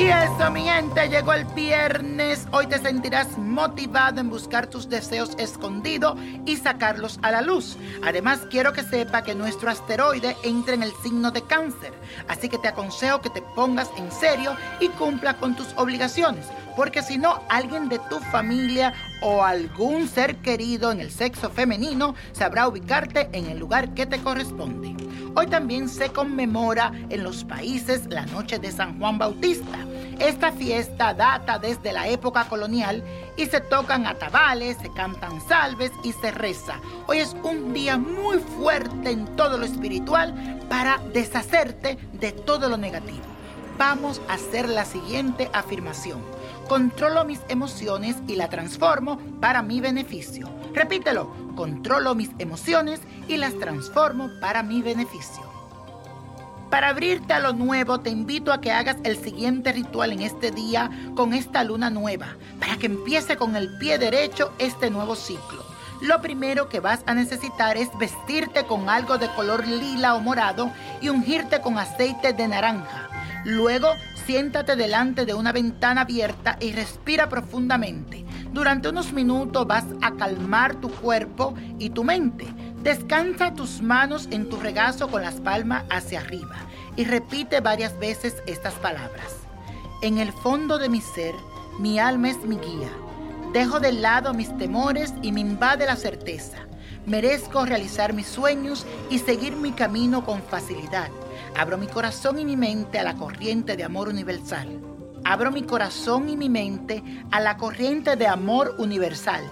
Bueno, mi gente, llegó el viernes. Hoy te sentirás motivado en buscar tus deseos escondidos y sacarlos a la luz. Además, quiero que sepa que nuestro asteroide entra en el signo de cáncer. Así que te aconsejo que te pongas en serio y cumpla con tus obligaciones. Porque si no, alguien de tu familia o algún ser querido en el sexo femenino sabrá ubicarte en el lugar que te corresponde. Hoy también se conmemora en los países la noche de San Juan Bautista. Esta fiesta data desde la época colonial y se tocan atabales, se cantan salves y se reza. Hoy es un día muy fuerte en todo lo espiritual para deshacerte de todo lo negativo. Vamos a hacer la siguiente afirmación. Controlo mis emociones y la transformo para mi beneficio. Repítelo, controlo mis emociones y las transformo para mi beneficio. Para abrirte a lo nuevo, te invito a que hagas el siguiente ritual en este día con esta luna nueva, para que empiece con el pie derecho este nuevo ciclo. Lo primero que vas a necesitar es vestirte con algo de color lila o morado y ungirte con aceite de naranja. Luego, siéntate delante de una ventana abierta y respira profundamente. Durante unos minutos vas a calmar tu cuerpo y tu mente. Descansa tus manos en tu regazo con las palmas hacia arriba y repite varias veces estas palabras. En el fondo de mi ser, mi alma es mi guía. Dejo de lado mis temores y me invade la certeza. Merezco realizar mis sueños y seguir mi camino con facilidad. Abro mi corazón y mi mente a la corriente de amor universal. Abro mi corazón y mi mente a la corriente de amor universal.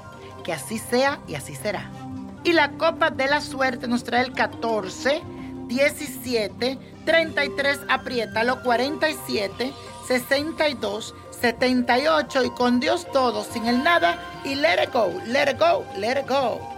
Que así sea y así será. Y la copa de la suerte nos trae el 14, 17, 33, apriétalo, 47, 62, 78 y con Dios todo, sin el nada y let it go, let it go, let it go.